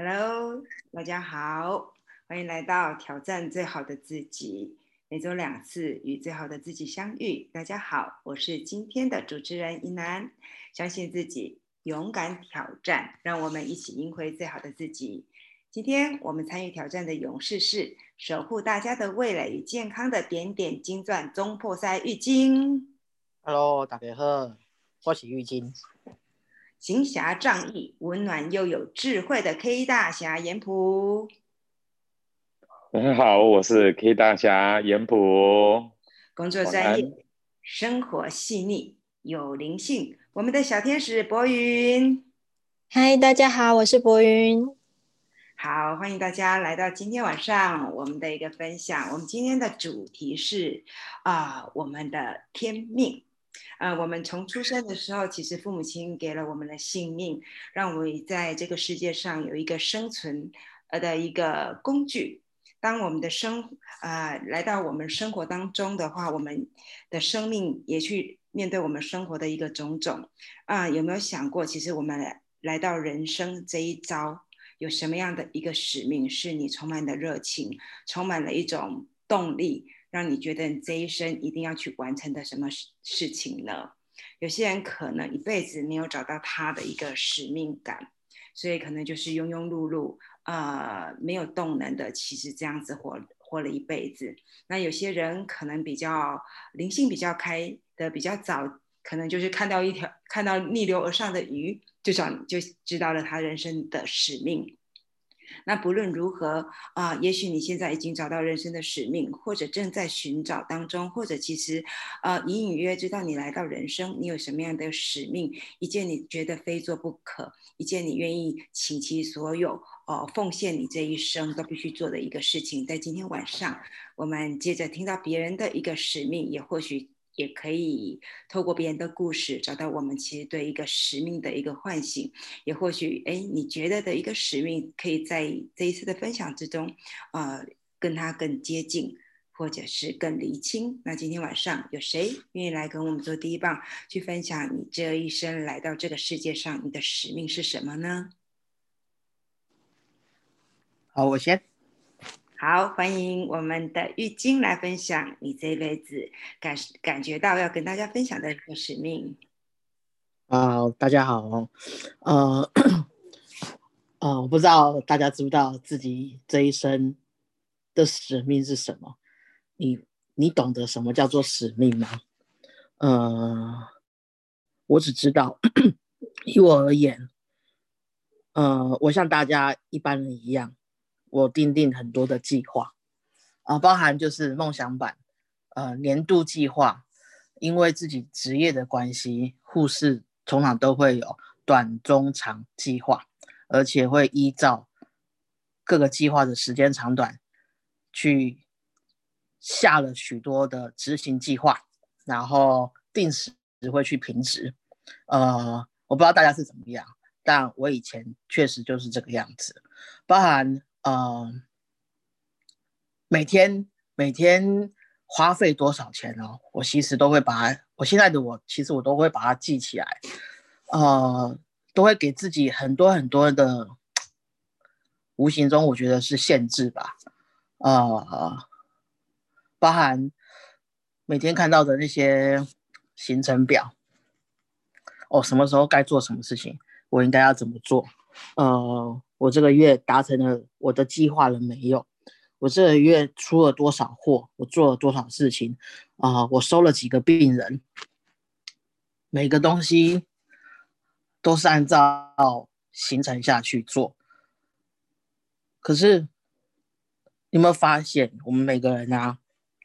Hello，大家好，欢迎来到挑战最好的自己，每周两次与最好的自己相遇。大家好，我是今天的主持人一楠，相信自己，勇敢挑战，让我们一起赢回最好的自己。今天我们参与挑战的勇士是守护大家的味蕾与健康的点点金钻中破塞浴巾。Hello，大家好，我是浴巾。行侠仗义、温暖又有智慧的 K 大侠严普。大家好，我是 K 大侠严普。工作专业，生活细腻有灵性。我们的小天使博云。嗨，大家好，我是博云。好，欢迎大家来到今天晚上我们的一个分享。我们今天的主题是啊，我们的天命。呃，我们从出生的时候，其实父母亲给了我们的性命，让我们在这个世界上有一个生存呃的一个工具。当我们的生啊来到我们生活当中的话，我们的生命也去面对我们生活的一个种种啊，有没有想过，其实我们来到人生这一遭，有什么样的一个使命，是你充满的热情，充满了一种动力？让你觉得你这一生一定要去完成的什么事事情呢？有些人可能一辈子没有找到他的一个使命感，所以可能就是庸庸碌碌，呃，没有动能的，其实这样子活活了一辈子。那有些人可能比较灵性比较开的比较早，可能就是看到一条看到逆流而上的鱼，就找就知道了他人生的使命。那不论如何啊，也许你现在已经找到人生的使命，或者正在寻找当中，或者其实，呃，隐隐约约知道你来到人生，你有什么样的使命，一件你觉得非做不可，一件你愿意倾其所有，哦，奉献你这一生都必须做的一个事情。在今天晚上，我们接着听到别人的一个使命，也或许。也可以透过别人的故事找到我们其实对一个使命的一个唤醒，也或许哎，你觉得的一个使命可以在这一次的分享之中，呃，跟他更接近，或者是更厘清。那今天晚上有谁愿意来跟我们做第一棒，去分享你这一生来到这个世界上，你的使命是什么呢？好，我先。好，欢迎我们的玉晶来分享你这一辈子感感觉到要跟大家分享的一个使命。啊，大家好，呃，呃，我不知道大家知不知道自己这一生的使命是什么？你你懂得什么叫做使命吗？呃，我只知道，以我而言，呃，我像大家一般人一样。我定定很多的计划啊，包含就是梦想版，呃，年度计划。因为自己职业的关系，护士通常都会有短、中、长计划，而且会依照各个计划的时间长短，去下了许多的执行计划，然后定时会去评值。呃，我不知道大家是怎么样，但我以前确实就是这个样子，包含。嗯，每天每天花费多少钱呢？我其实都会把我现在的我，其实我都会把它记起来，呃，都会给自己很多很多的，无形中我觉得是限制吧，呃，包含每天看到的那些行程表，哦，什么时候该做什么事情，我应该要怎么做，呃。我这个月达成了我的计划了没有？我这个月出了多少货？我做了多少事情？啊，我收了几个病人？每个东西都是按照行程下去做。可是，你有没有发现，我们每个人啊，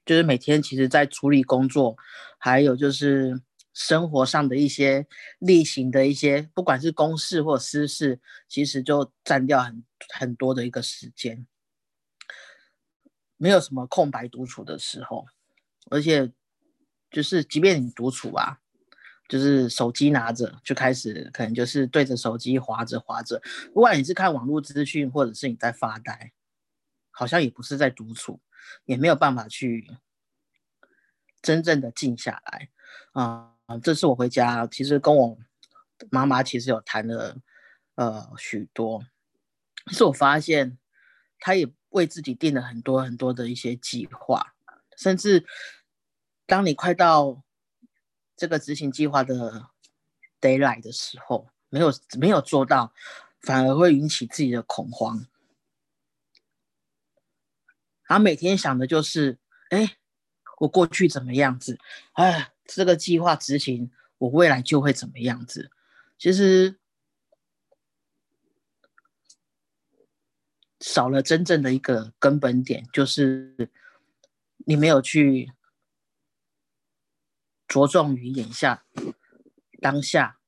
就是每天其实在处理工作，还有就是。生活上的一些例行的一些，不管是公事或私事，其实就占掉很很多的一个时间，没有什么空白独处的时候，而且就是即便你独处啊，就是手机拿着就开始，可能就是对着手机划着划着，不管你是看网络资讯，或者是你在发呆，好像也不是在独处，也没有办法去真正的静下来啊。这次我回家，其实跟我妈妈其实有谈了，呃，许多。可是我发现她也为自己定了很多很多的一些计划，甚至当你快到这个执行计划的 d a y l i g h t 的时候，没有没有做到，反而会引起自己的恐慌。然后每天想的就是，哎，我过去怎么样子？哎，这个计划执行，我未来就会怎么样子？其实少了真正的一个根本点，就是你没有去着重于眼下当下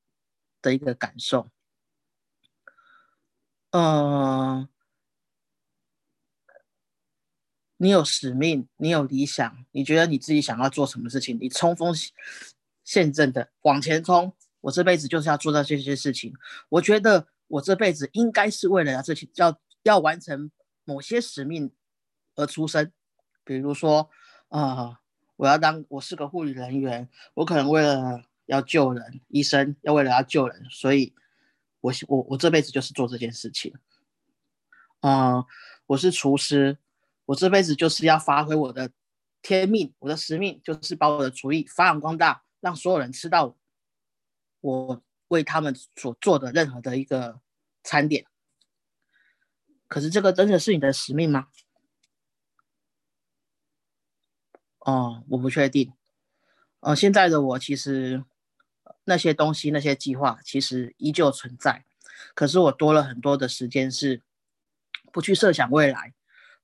的一个感受。嗯。你有使命，你有理想，你觉得你自己想要做什么事情，你冲锋陷阵的往前冲。我这辈子就是要做到这些事情。我觉得我这辈子应该是为了要这些，要要完成某些使命而出生。比如说，啊，我要当我是个护理人员，我可能为了要救人，医生要为了要救人，所以我我我这辈子就是做这件事情。啊，我是厨师。我这辈子就是要发挥我的天命，我的使命就是把我的厨艺发扬光大，让所有人吃到我为他们所做的任何的一个餐点。可是这个真的是你的使命吗？哦，我不确定。呃，现在的我其实那些东西、那些计划其实依旧存在，可是我多了很多的时间是不去设想未来。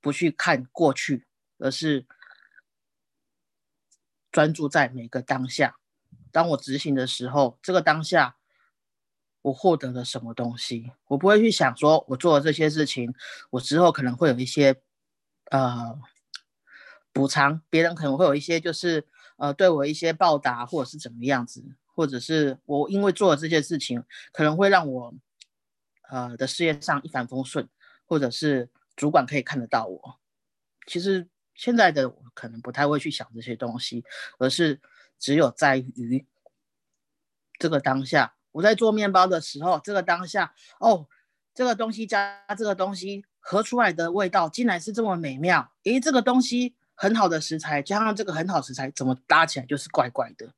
不去看过去，而是专注在每个当下。当我执行的时候，这个当下我获得了什么东西？我不会去想说，我做了这些事情，我之后可能会有一些呃补偿，别人可能会有一些就是呃对我一些报答，或者是怎么样子，或者是我因为做了这些事情，可能会让我呃的事业上一帆风顺，或者是。主管可以看得到我，其实现在的我可能不太会去想这些东西，而是只有在于这个当下。我在做面包的时候，这个当下，哦，这个东西加这个东西合出来的味道竟然是这么美妙。诶，这个东西很好的食材加上这个很好食材，怎么搭起来就是怪怪的？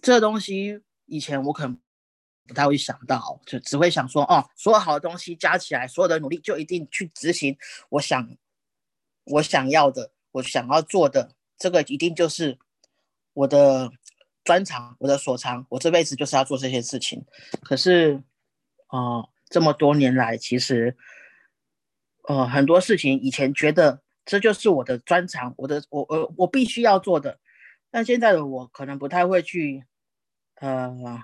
这东西以前我可能。不太会想到，就只会想说，哦，所有好的东西加起来，所有的努力就一定去执行。我想，我想要的，我想要做的，这个一定就是我的专长，我的所长。我这辈子就是要做这些事情。可是，哦，这么多年来，其实，呃，很多事情以前觉得这就是我的专长，我的，我，我，我必须要做的。但现在的我可能不太会去，呃。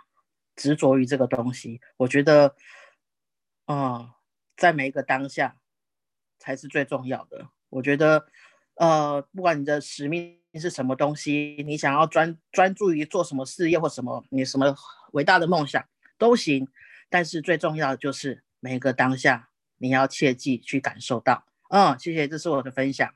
执着于这个东西，我觉得，啊，在每一个当下才是最重要的。我觉得，呃，不管你的使命是什么东西，你想要专专注于做什么事业或什么，你什么伟大的梦想都行。但是最重要的就是每一个当下，你要切记去感受到。嗯，谢谢，这是我的分享。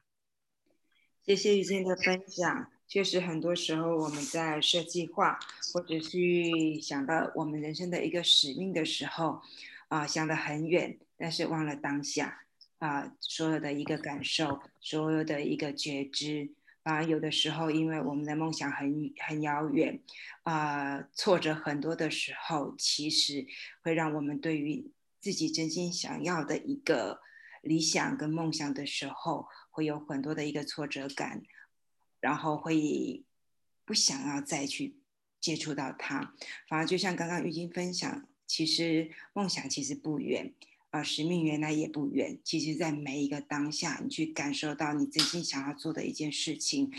谢谢雨欣的分享。确实，很多时候我们在设计划或者去想到我们人生的一个使命的时候，啊，想得很远，但是忘了当下啊，所有的一个感受，所有的一个觉知啊，有的时候因为我们的梦想很很遥远啊，挫折很多的时候，其实会让我们对于自己真心想要的一个理想跟梦想的时候，会有很多的一个挫折感。然后会不想要再去接触到它，反而就像刚刚玉晶分享，其实梦想其实不远，啊，使命原来也不远。其实，在每一个当下，你去感受到你真心想要做的一件事情，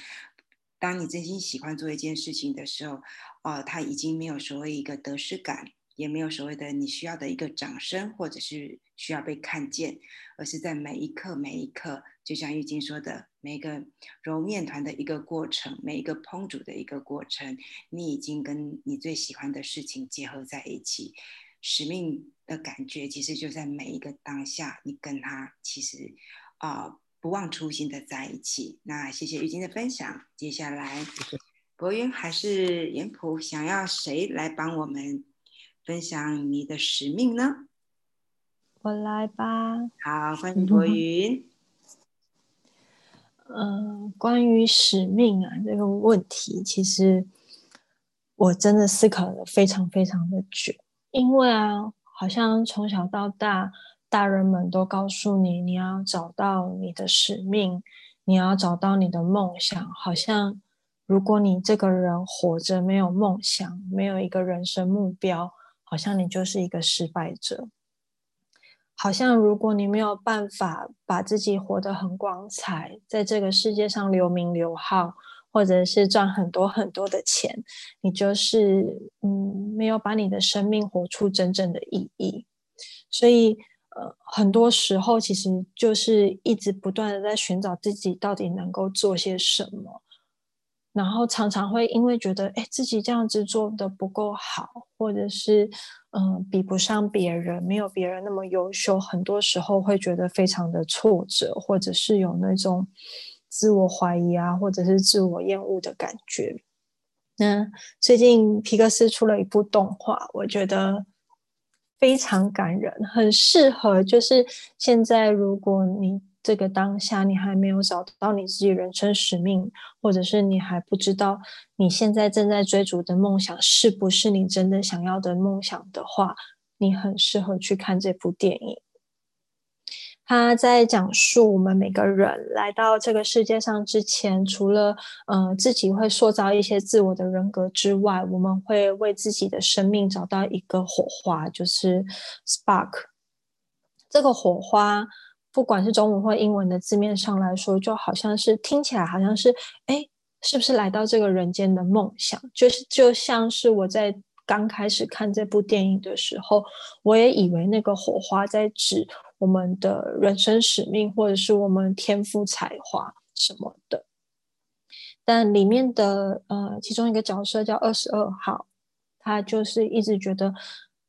当你真心喜欢做一件事情的时候，啊，它已经没有所谓一个得失感。也没有所谓的你需要的一个掌声，或者是需要被看见，而是在每一刻每一刻，就像玉晶说的，每个揉面团的一个过程，每一个烹煮的一个过程，你已经跟你最喜欢的事情结合在一起，使命的感觉其实就在每一个当下，你跟他其实啊不忘初心的在一起。那谢谢玉晶的分享，接下来博云还是严普，想要谁来帮我们？分享你的使命呢？我来吧。好，欢迎博云。嗯，关于使命啊这个问题，其实我真的思考了非常非常的久，因为啊，好像从小到大，大人们都告诉你，你要找到你的使命，你要找到你的梦想。好像如果你这个人活着没有梦想，没有一个人生目标，好像你就是一个失败者。好像如果你没有办法把自己活得很光彩，在这个世界上留名留号，或者是赚很多很多的钱，你就是嗯，没有把你的生命活出真正的意义。所以呃，很多时候其实就是一直不断的在寻找自己到底能够做些什么，然后常常会因为觉得哎自己这样子做的不够好，或者是。嗯，比不上别人，没有别人那么优秀，很多时候会觉得非常的挫折，或者是有那种自我怀疑啊，或者是自我厌恶的感觉。那最近皮克斯出了一部动画，我觉得非常感人，很适合，就是现在如果你。这个当下，你还没有找到你自己人生使命，或者是你还不知道你现在正在追逐的梦想是不是你真的想要的梦想的话，你很适合去看这部电影。他在讲述我们每个人来到这个世界上之前，除了呃自己会塑造一些自我的人格之外，我们会为自己的生命找到一个火花，就是 spark。这个火花。不管是中文或英文的字面上来说，就好像是听起来好像是，哎，是不是来到这个人间的梦想？就是就像是我在刚开始看这部电影的时候，我也以为那个火花在指我们的人生使命，或者是我们天赋才华什么的。但里面的呃，其中一个角色叫二十二号，他就是一直觉得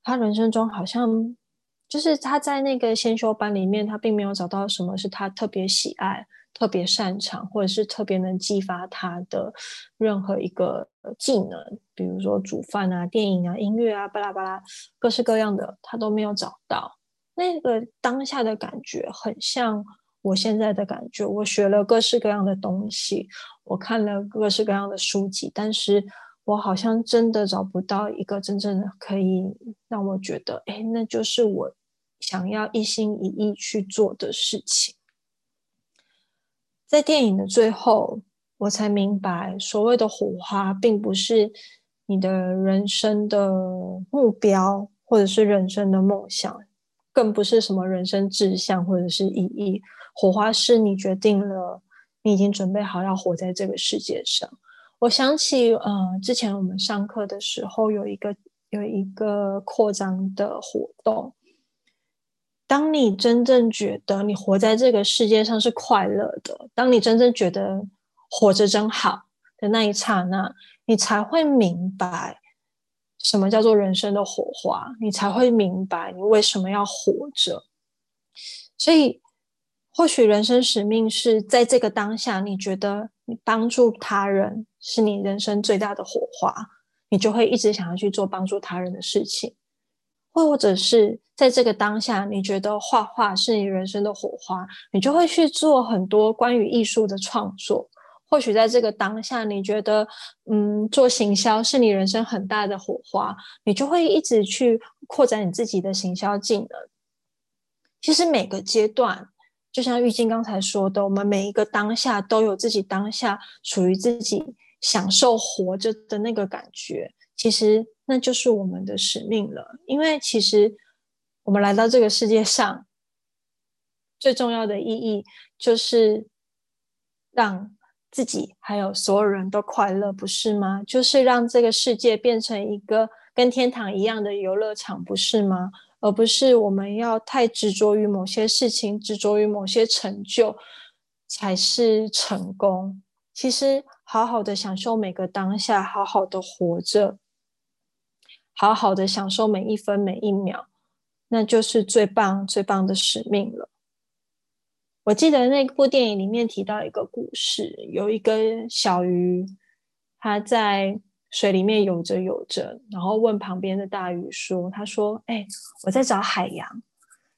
他人生中好像。就是他在那个先修班里面，他并没有找到什么是他特别喜爱、特别擅长，或者是特别能激发他的任何一个技能，比如说煮饭啊、电影啊、音乐啊，巴拉巴拉，各式各样的他都没有找到。那个当下的感觉很像我现在的感觉。我学了各式各样的东西，我看了各式各样的书籍，但是。我好像真的找不到一个真正的可以让我觉得，哎，那就是我想要一心一意去做的事情。在电影的最后，我才明白，所谓的火花，并不是你的人生的目标，或者是人生的梦想，更不是什么人生志向或者是意义。火花是你决定了，你已经准备好要活在这个世界上。我想起，呃，之前我们上课的时候有一个有一个扩张的活动。当你真正觉得你活在这个世界上是快乐的，当你真正觉得活着真好的那一刹那，你才会明白什么叫做人生的火花，你才会明白你为什么要活着。所以，或许人生使命是在这个当下，你觉得你帮助他人。是你人生最大的火花，你就会一直想要去做帮助他人的事情，或者是在这个当下，你觉得画画是你人生的火花，你就会去做很多关于艺术的创作。或许在这个当下，你觉得嗯，做行销是你人生很大的火花，你就会一直去扩展你自己的行销技能。其实每个阶段。就像玉晶刚才说的，我们每一个当下都有自己当下属于自己享受活着的那个感觉，其实那就是我们的使命了。因为其实我们来到这个世界上，最重要的意义就是让自己还有所有人都快乐，不是吗？就是让这个世界变成一个跟天堂一样的游乐场，不是吗？而不是我们要太执着于某些事情，执着于某些成就才是成功。其实，好好的享受每个当下，好好的活着，好好的享受每一分每一秒，那就是最棒最棒的使命了。我记得那部电影里面提到一个故事，有一个小鱼，它在水里面游着游着，然后问旁边的大鱼说：“他说，哎，我在找海洋，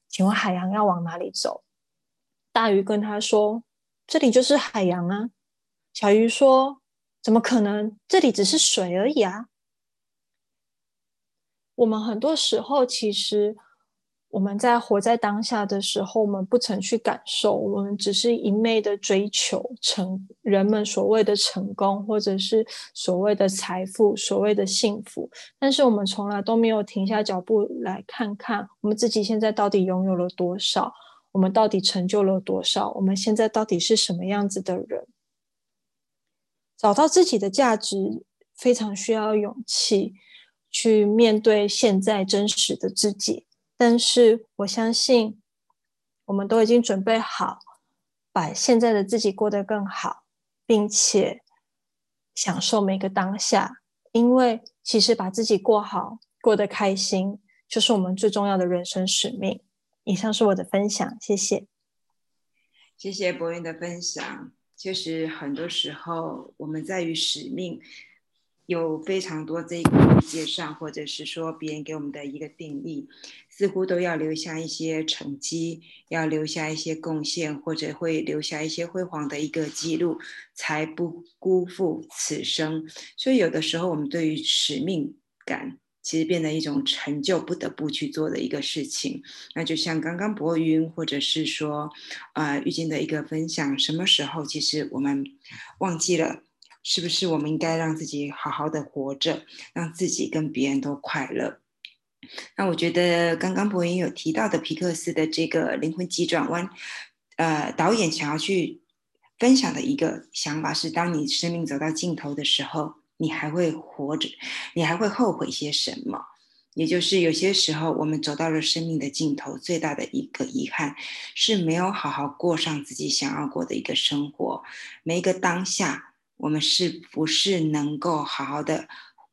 请问海洋要往哪里走？”大鱼跟他说：“这里就是海洋啊。”小鱼说：“怎么可能？这里只是水而已啊！”我们很多时候其实。我们在活在当下的时候，我们不曾去感受，我们只是一昧的追求成人们所谓的成功，或者是所谓的财富、所谓的幸福。但是我们从来都没有停下脚步来看看，我们自己现在到底拥有了多少，我们到底成就了多少，我们现在到底是什么样子的人？找到自己的价值，非常需要勇气去面对现在真实的自己。但是我相信，我们都已经准备好，把现在的自己过得更好，并且享受每个当下。因为其实把自己过好、过得开心，就是我们最重要的人生使命。以上是我的分享，谢谢。谢谢博云的分享。确实，很多时候我们在于使命。有非常多这个世界上，或者是说别人给我们的一个定义，似乎都要留下一些成绩，要留下一些贡献，或者会留下一些辉煌的一个记录，才不辜负此生。所以有的时候，我们对于使命感，其实变得一种成就不得不去做的一个事情。那就像刚刚博云，或者是说，呃，玉静的一个分享，什么时候其实我们忘记了？是不是我们应该让自己好好的活着，让自己跟别人都快乐？那我觉得刚刚博云有提到的皮克斯的这个灵魂急转弯，呃，导演想要去分享的一个想法是：当你生命走到尽头的时候，你还会活着，你还会后悔些什么？也就是有些时候，我们走到了生命的尽头，最大的一个遗憾是没有好好过上自己想要过的一个生活，每一个当下。我们是不是能够好好的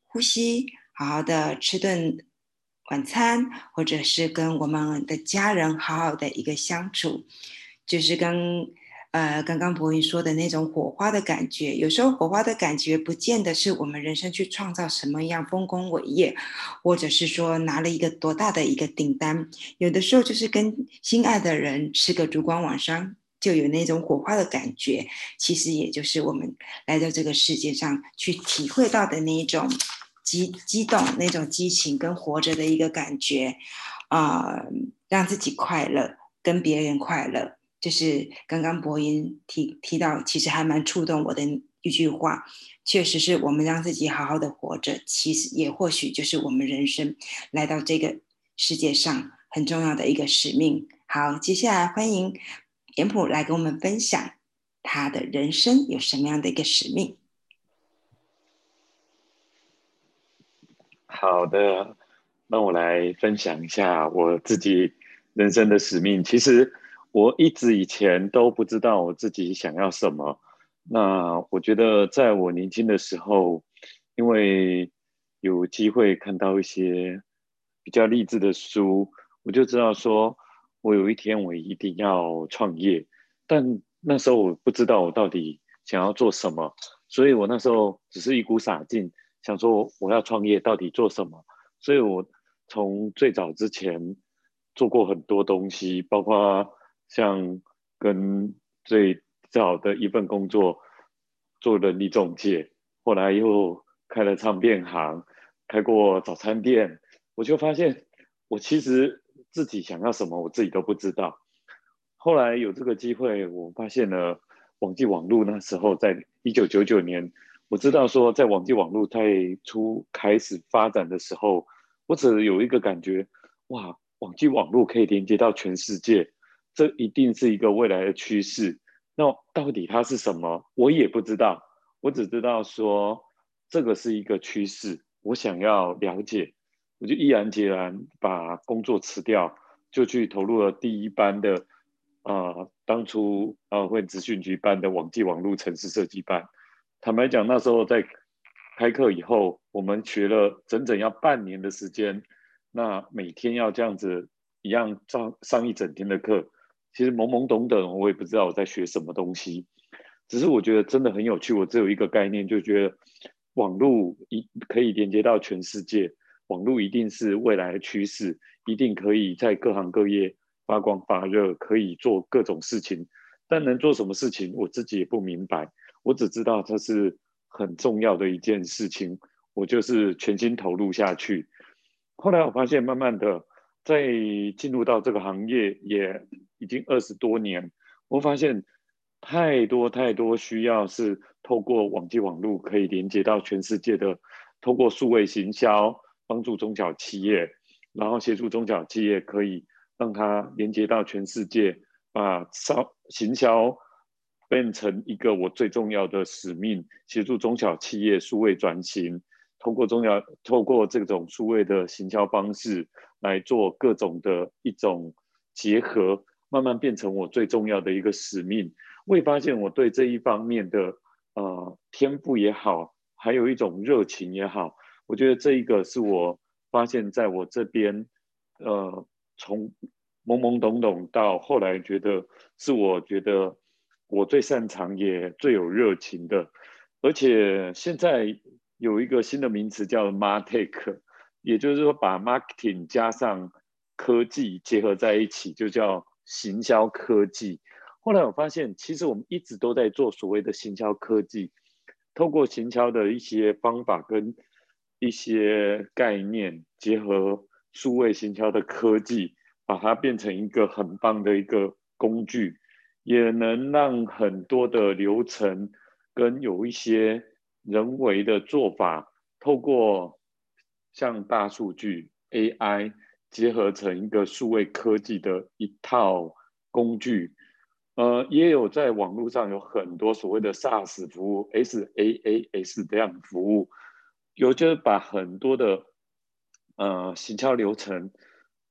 呼吸，好好的吃顿晚餐，或者是跟我们的家人好好的一个相处，就是跟呃刚刚博云说的那种火花的感觉。有时候火花的感觉不见得是我们人生去创造什么样丰功伟业，或者是说拿了一个多大的一个订单，有的时候就是跟心爱的人吃个烛光晚餐。就有那种火花的感觉，其实也就是我们来到这个世界上去体会到的那一种激激动、那种激情跟活着的一个感觉，啊，让自己快乐，跟别人快乐，就是刚刚博音提提到，其实还蛮触动我的一句话，确实是我们让自己好好的活着，其实也或许就是我们人生来到这个世界上很重要的一个使命。好，接下来欢迎。严普来跟我们分享他的人生有什么样的一个使命？好的，那我来分享一下我自己人生的使命。其实我一直以前都不知道我自己想要什么。那我觉得在我年轻的时候，因为有机会看到一些比较励志的书，我就知道说。我有一天我一定要创业，但那时候我不知道我到底想要做什么，所以我那时候只是一股傻劲，想说我要创业到底做什么。所以我从最早之前做过很多东西，包括像跟最早的一份工作做人力中介，后来又开了唱片行，开过早餐店，我就发现我其实。自己想要什么，我自己都不知道。后来有这个机会，我发现了网际网络。那时候在一九九九年，我知道说，在网际网络太初开始发展的时候，我只有一个感觉：哇，网际网络可以连接到全世界，这一定是一个未来的趋势。那到底它是什么，我也不知道。我只知道说，这个是一个趋势，我想要了解。我就毅然决然把工作辞掉，就去投入了第一班的，啊，当初啊会资讯局办的网际网络城市设计班。坦白讲，那时候在开课以后，我们学了整整要半年的时间，那每天要这样子一样上上一整天的课，其实懵懵懂懂，我也不知道我在学什么东西。只是我觉得真的很有趣，我只有一个概念，就觉得网络一可以连接到全世界，网络一定是未来的趋势，一定可以在各行各业发光发热，可以做各种事情。但能做什么事情，我自己也不明白。我只知道这是很重要的一件事情，我就是全心投入下去。后来我发现，慢慢的在进入到这个行业，也已经二十多年，我发现太多太多需要是透过网际网络可以连接到全世界的，透过数位行销帮助中小企业，然后协助中小企业可以让它连接到全世界。把商行销变成一个我最重要的使命，协助中小企业数位转型，通过中小透过这种数位的行销方式来做各种的一种结合，慢慢变成我最重要的一个使命。我也发现我对这一方面的呃天赋也好，还有一种热情也好，我觉得这一个是我发现在我这边呃从。懵懵懂懂到后来，觉得是我觉得我最擅长也最有热情的，而且现在有一个新的名词叫 “martech”，也就是说把 marketing 加上科技结合在一起，就叫行销科技。后来我发现，其实我们一直都在做所谓的行销科技，透过行销的一些方法跟一些概念，结合数位行销的科技。把它变成一个很棒的一个工具，也能让很多的流程跟有一些人为的做法，透过像大数据 AI 结合成一个数位科技的一套工具。呃，也有在网络上有很多所谓的 SaaS 服务，SaaS 这样的服务，有就是把很多的呃行销流程。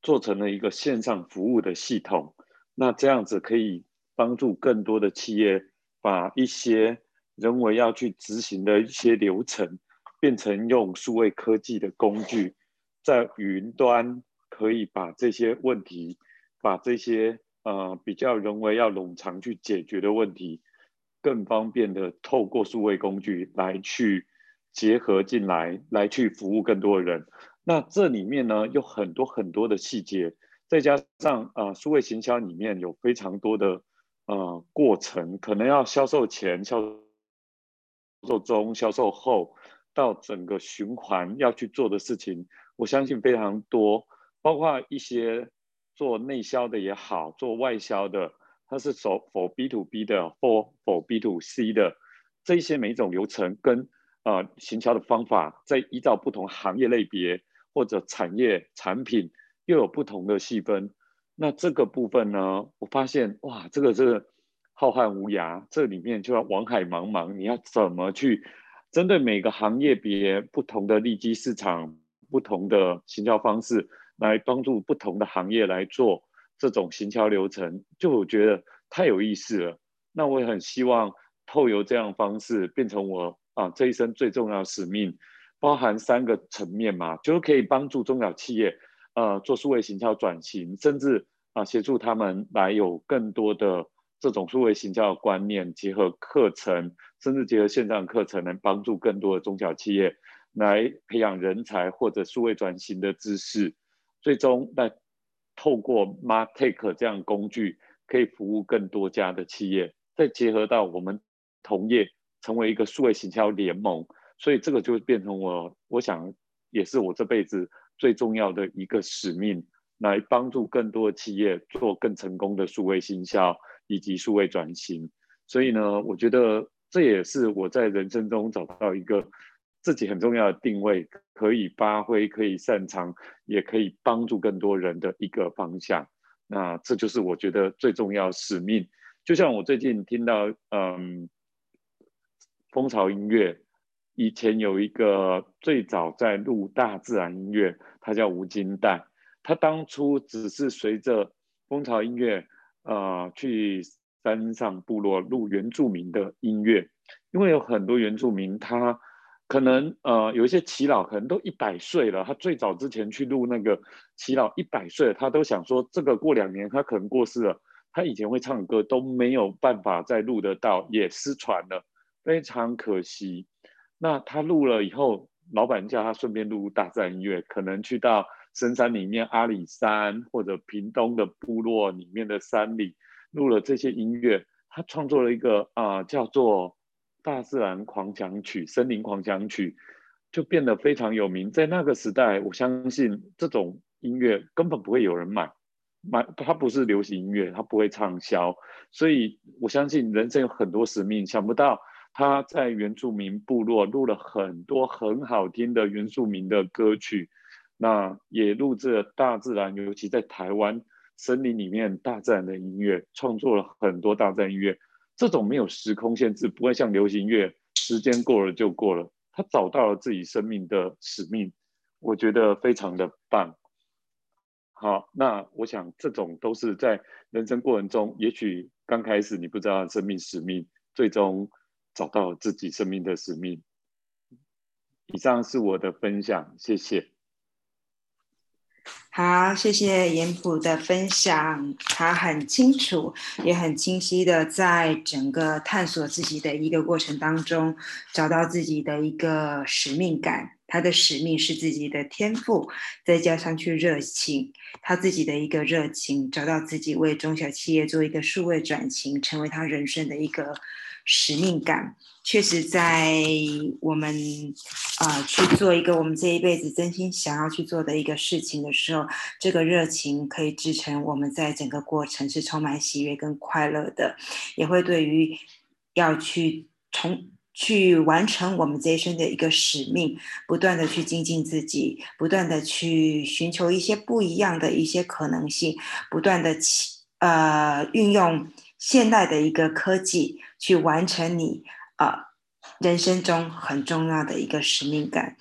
做成了一个线上服务的系统，那这样子可以帮助更多的企业把一些人为要去执行的一些流程，变成用数位科技的工具，在云端可以把这些问题，把这些呃比较人为要冗长去解决的问题，更方便的透过数位工具来去结合进来，来去服务更多的人。那这里面呢有很多很多的细节，再加上啊，数位行销里面有非常多的呃过程，可能要销售前、销售中、销售后，到整个循环要去做的事情，我相信非常多，包括一些做内销的也好，做外销的，它是否否 B to B 的，或否 B to C 的，这些每一种流程跟啊行销的方法，在依照不同行业类别。或者产业产品又有不同的细分，那这个部分呢？我发现哇，这个是浩瀚无涯，这里面就要网海茫茫，你要怎么去针对每个行业别不同的利基市场、不同的行销方式，来帮助不同的行业来做这种行销流程，就我觉得太有意思了。那我也很希望透由这样方式，变成我啊这一生最重要的使命。包含三个层面嘛，就是可以帮助中小企业，呃，做数位行销转型，甚至啊，协助他们来有更多的这种数位行销的观念，结合课程，甚至结合线上课程，能帮助更多的中小企业来培养人才或者数位转型的知识，最终在透过 Martech 这样工具，可以服务更多家的企业，再结合到我们同业，成为一个数位行销联盟。所以这个就变成我，我想也是我这辈子最重要的一个使命，来帮助更多的企业做更成功的数位行销以及数位转型。所以呢，我觉得这也是我在人生中找到一个自己很重要的定位，可以发挥、可以擅长，也可以帮助更多人的一个方向。那这就是我觉得最重要使命。就像我最近听到，嗯，蜂巢音乐。以前有一个最早在录大自然音乐，他叫吴金蛋。他当初只是随着蜂巢音乐，呃，去山上部落录原住民的音乐。因为有很多原住民，他可能呃有一些耆老，可能都一百岁了。他最早之前去录那个耆老一百岁，他都想说这个过两年他可能过世了。他以前会唱歌都没有办法再录得到，也失传了，非常可惜。那他录了以后，老板叫他顺便录大自然音乐，可能去到深山里面阿里山或者屏东的部落里面的山里录了这些音乐。他创作了一个啊叫做《大自然狂想曲》《森林狂想曲》，就变得非常有名。在那个时代，我相信这种音乐根本不会有人买，买它不是流行音乐，它不会畅销。所以我相信人生有很多使命，想不到。他在原住民部落录了很多很好听的原住民的歌曲，那也录制了大自然，尤其在台湾森林里面大自然的音乐，创作了很多大自然音乐。这种没有时空限制，不会像流行乐，时间过了就过了。他找到了自己生命的使命，我觉得非常的棒。好，那我想这种都是在人生过程中，也许刚开始你不知道生命使命，最终。找到自己生命的使命。以上是我的分享，谢谢。好，谢谢严普的分享，他很清楚，也很清晰的在整个探索自己的一个过程当中，找到自己的一个使命感。他的使命是自己的天赋，再加上去热情，他自己的一个热情，找到自己为中小企业做一个数位转型，成为他人生的一个。使命感确实在我们啊去做一个我们这一辈子真心想要去做的一个事情的时候，这个热情可以支撑我们在整个过程是充满喜悦跟快乐的，也会对于要去从去完成我们这一生的一个使命，不断的去精进自己，不断的去寻求一些不一样的一些可能性，不断的起呃运用。现代的一个科技去完成你啊人生中很重要的一个使命感，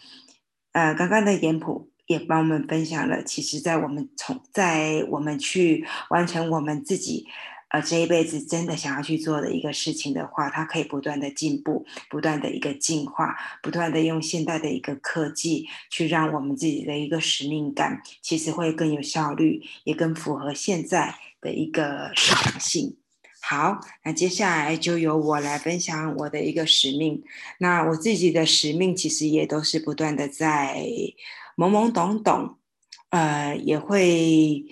呃，刚刚的严普也帮我们分享了，其实，在我们从在我们去完成我们自己呃这一辈子真的想要去做的一个事情的话，它可以不断的进步，不断的一个进化，不断的用现代的一个科技去让我们自己的一个使命感，其实会更有效率，也更符合现在的一个市场性。好，那接下来就由我来分享我的一个使命。那我自己的使命其实也都是不断的在懵懵懂懂，呃，也会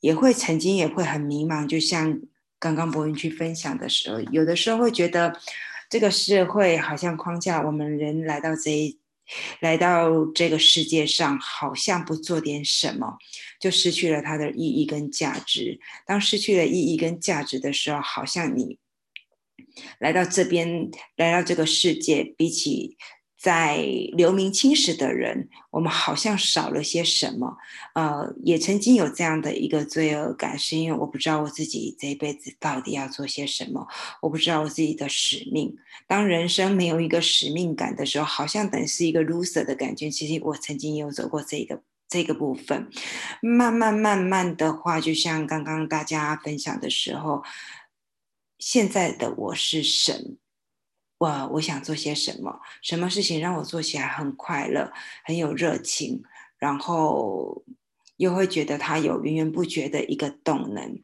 也会曾经也会很迷茫。就像刚刚博云去分享的时候，有的时候会觉得这个社会好像框架我们人来到这一。来到这个世界上，好像不做点什么，就失去了它的意义跟价值。当失去了意义跟价值的时候，好像你来到这边，来到这个世界，比起。在留名青史的人，我们好像少了些什么。呃，也曾经有这样的一个罪恶感，是因为我不知道我自己这一辈子到底要做些什么，我不知道我自己的使命。当人生没有一个使命感的时候，好像等于是一个 loser 的感觉。其实我曾经有走过这个这个部分，慢慢慢慢的话，就像刚刚大家分享的时候，现在的我是神。我我想做些什么？什么事情让我做起来很快乐、很有热情，然后又会觉得它有源源不绝的一个动能？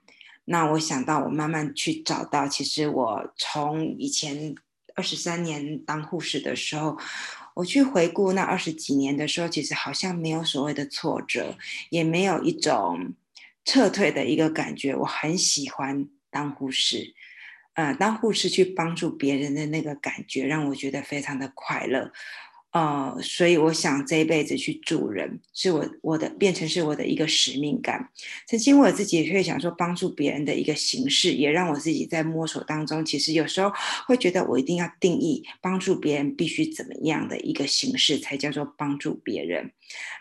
那我想到，我慢慢去找到，其实我从以前二十三年当护士的时候，我去回顾那二十几年的时候，其实好像没有所谓的挫折，也没有一种撤退的一个感觉。我很喜欢当护士。呃，当护士去帮助别人的那个感觉，让我觉得非常的快乐，呃，所以我想这一辈子去助人，是我我的变成是我的一个使命感。曾经我自己也会想说，帮助别人的一个形式，也让我自己在摸索当中，其实有时候会觉得我一定要定义帮助别人必须怎么样的一个形式才叫做帮助别人。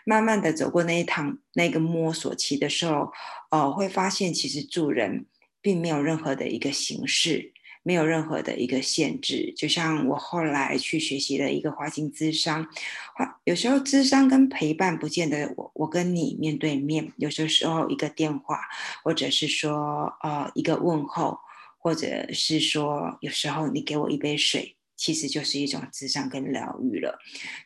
慢慢的走过那一趟那个摸索期的时候，呃，会发现其实助人。并没有任何的一个形式，没有任何的一个限制。就像我后来去学习的一个花境智商，花有时候智商跟陪伴不见得我我跟你面对面，有些时候一个电话，或者是说呃一个问候，或者是说有时候你给我一杯水，其实就是一种智商跟疗愈了。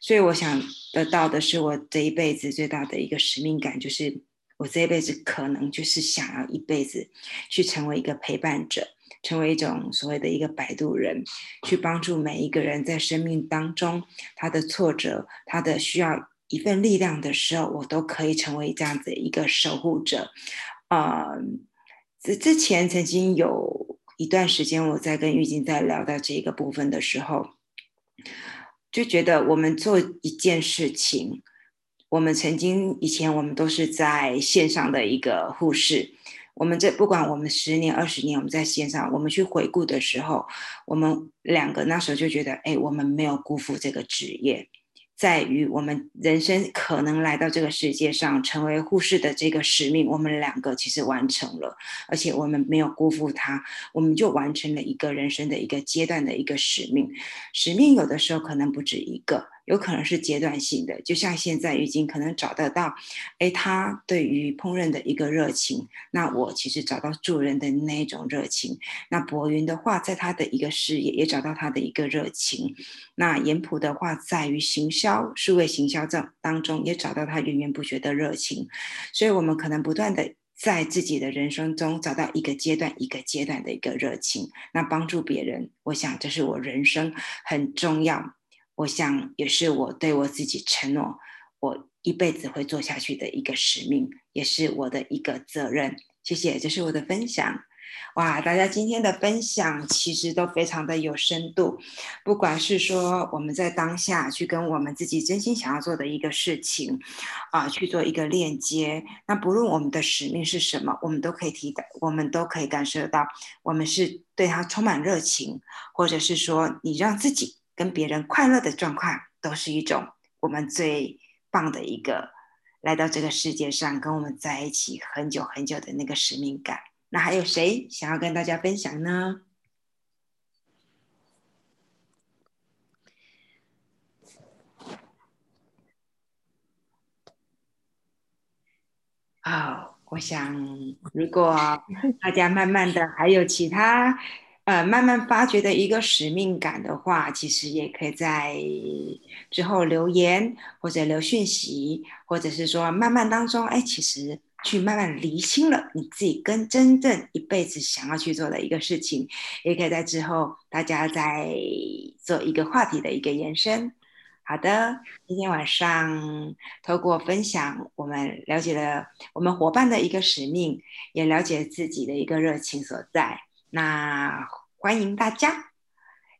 所以我想得到的是我这一辈子最大的一个使命感，就是。我这一辈子可能就是想要一辈子去成为一个陪伴者，成为一种所谓的一个摆渡人，去帮助每一个人在生命当中他的挫折，他的需要一份力量的时候，我都可以成为这样子一个守护者。啊，之之前曾经有一段时间，我在跟玉晶在聊到这个部分的时候，就觉得我们做一件事情。我们曾经以前，我们都是在线上的一个护士。我们这不管我们十年、二十年，我们在线上，我们去回顾的时候，我们两个那时候就觉得，哎，我们没有辜负这个职业。在于我们人生可能来到这个世界上成为护士的这个使命，我们两个其实完成了，而且我们没有辜负它，我们就完成了一个人生的一个阶段的一个使命。使命有的时候可能不止一个。有可能是阶段性的，就像现在已经可能找得到，哎，他对于烹饪的一个热情。那我其实找到助人的那一种热情。那博云的话，在他的一个事业也找到他的一个热情。那严普的话，在于行销、数位行销这当中也找到他源源不绝的热情。所以，我们可能不断的在自己的人生中找到一个阶段、一个阶段的一个热情。那帮助别人，我想这是我人生很重要。我想也是我对我自己承诺，我一辈子会做下去的一个使命，也是我的一个责任。谢谢，这是我的分享。哇，大家今天的分享其实都非常的有深度，不管是说我们在当下去跟我们自己真心想要做的一个事情啊，去做一个链接。那不论我们的使命是什么，我们都可以提的，我们都可以感受到，我们是对他充满热情，或者是说你让自己。跟别人快乐的状况，都是一种我们最棒的一个来到这个世界上跟我们在一起很久很久的那个使命感。那还有谁想要跟大家分享呢？好，我想如果大家慢慢的还有其他。呃，慢慢发掘的一个使命感的话，其实也可以在之后留言或者留讯息，或者是说慢慢当中，哎，其实去慢慢厘清了你自己跟真正一辈子想要去做的一个事情，也可以在之后大家再做一个话题的一个延伸。好的，今天晚上透过分享，我们了解了我们伙伴的一个使命，也了解自己的一个热情所在。那。欢迎大家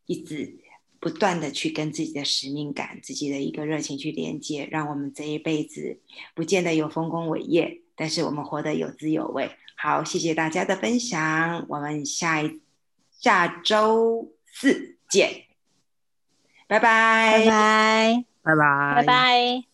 一直不断的去跟自己的使命感、自己的一个热情去连接，让我们这一辈子不见得有丰功伟业，但是我们活得有滋有味。好，谢谢大家的分享，我们下一下周四见，拜拜，拜拜，拜拜，拜拜。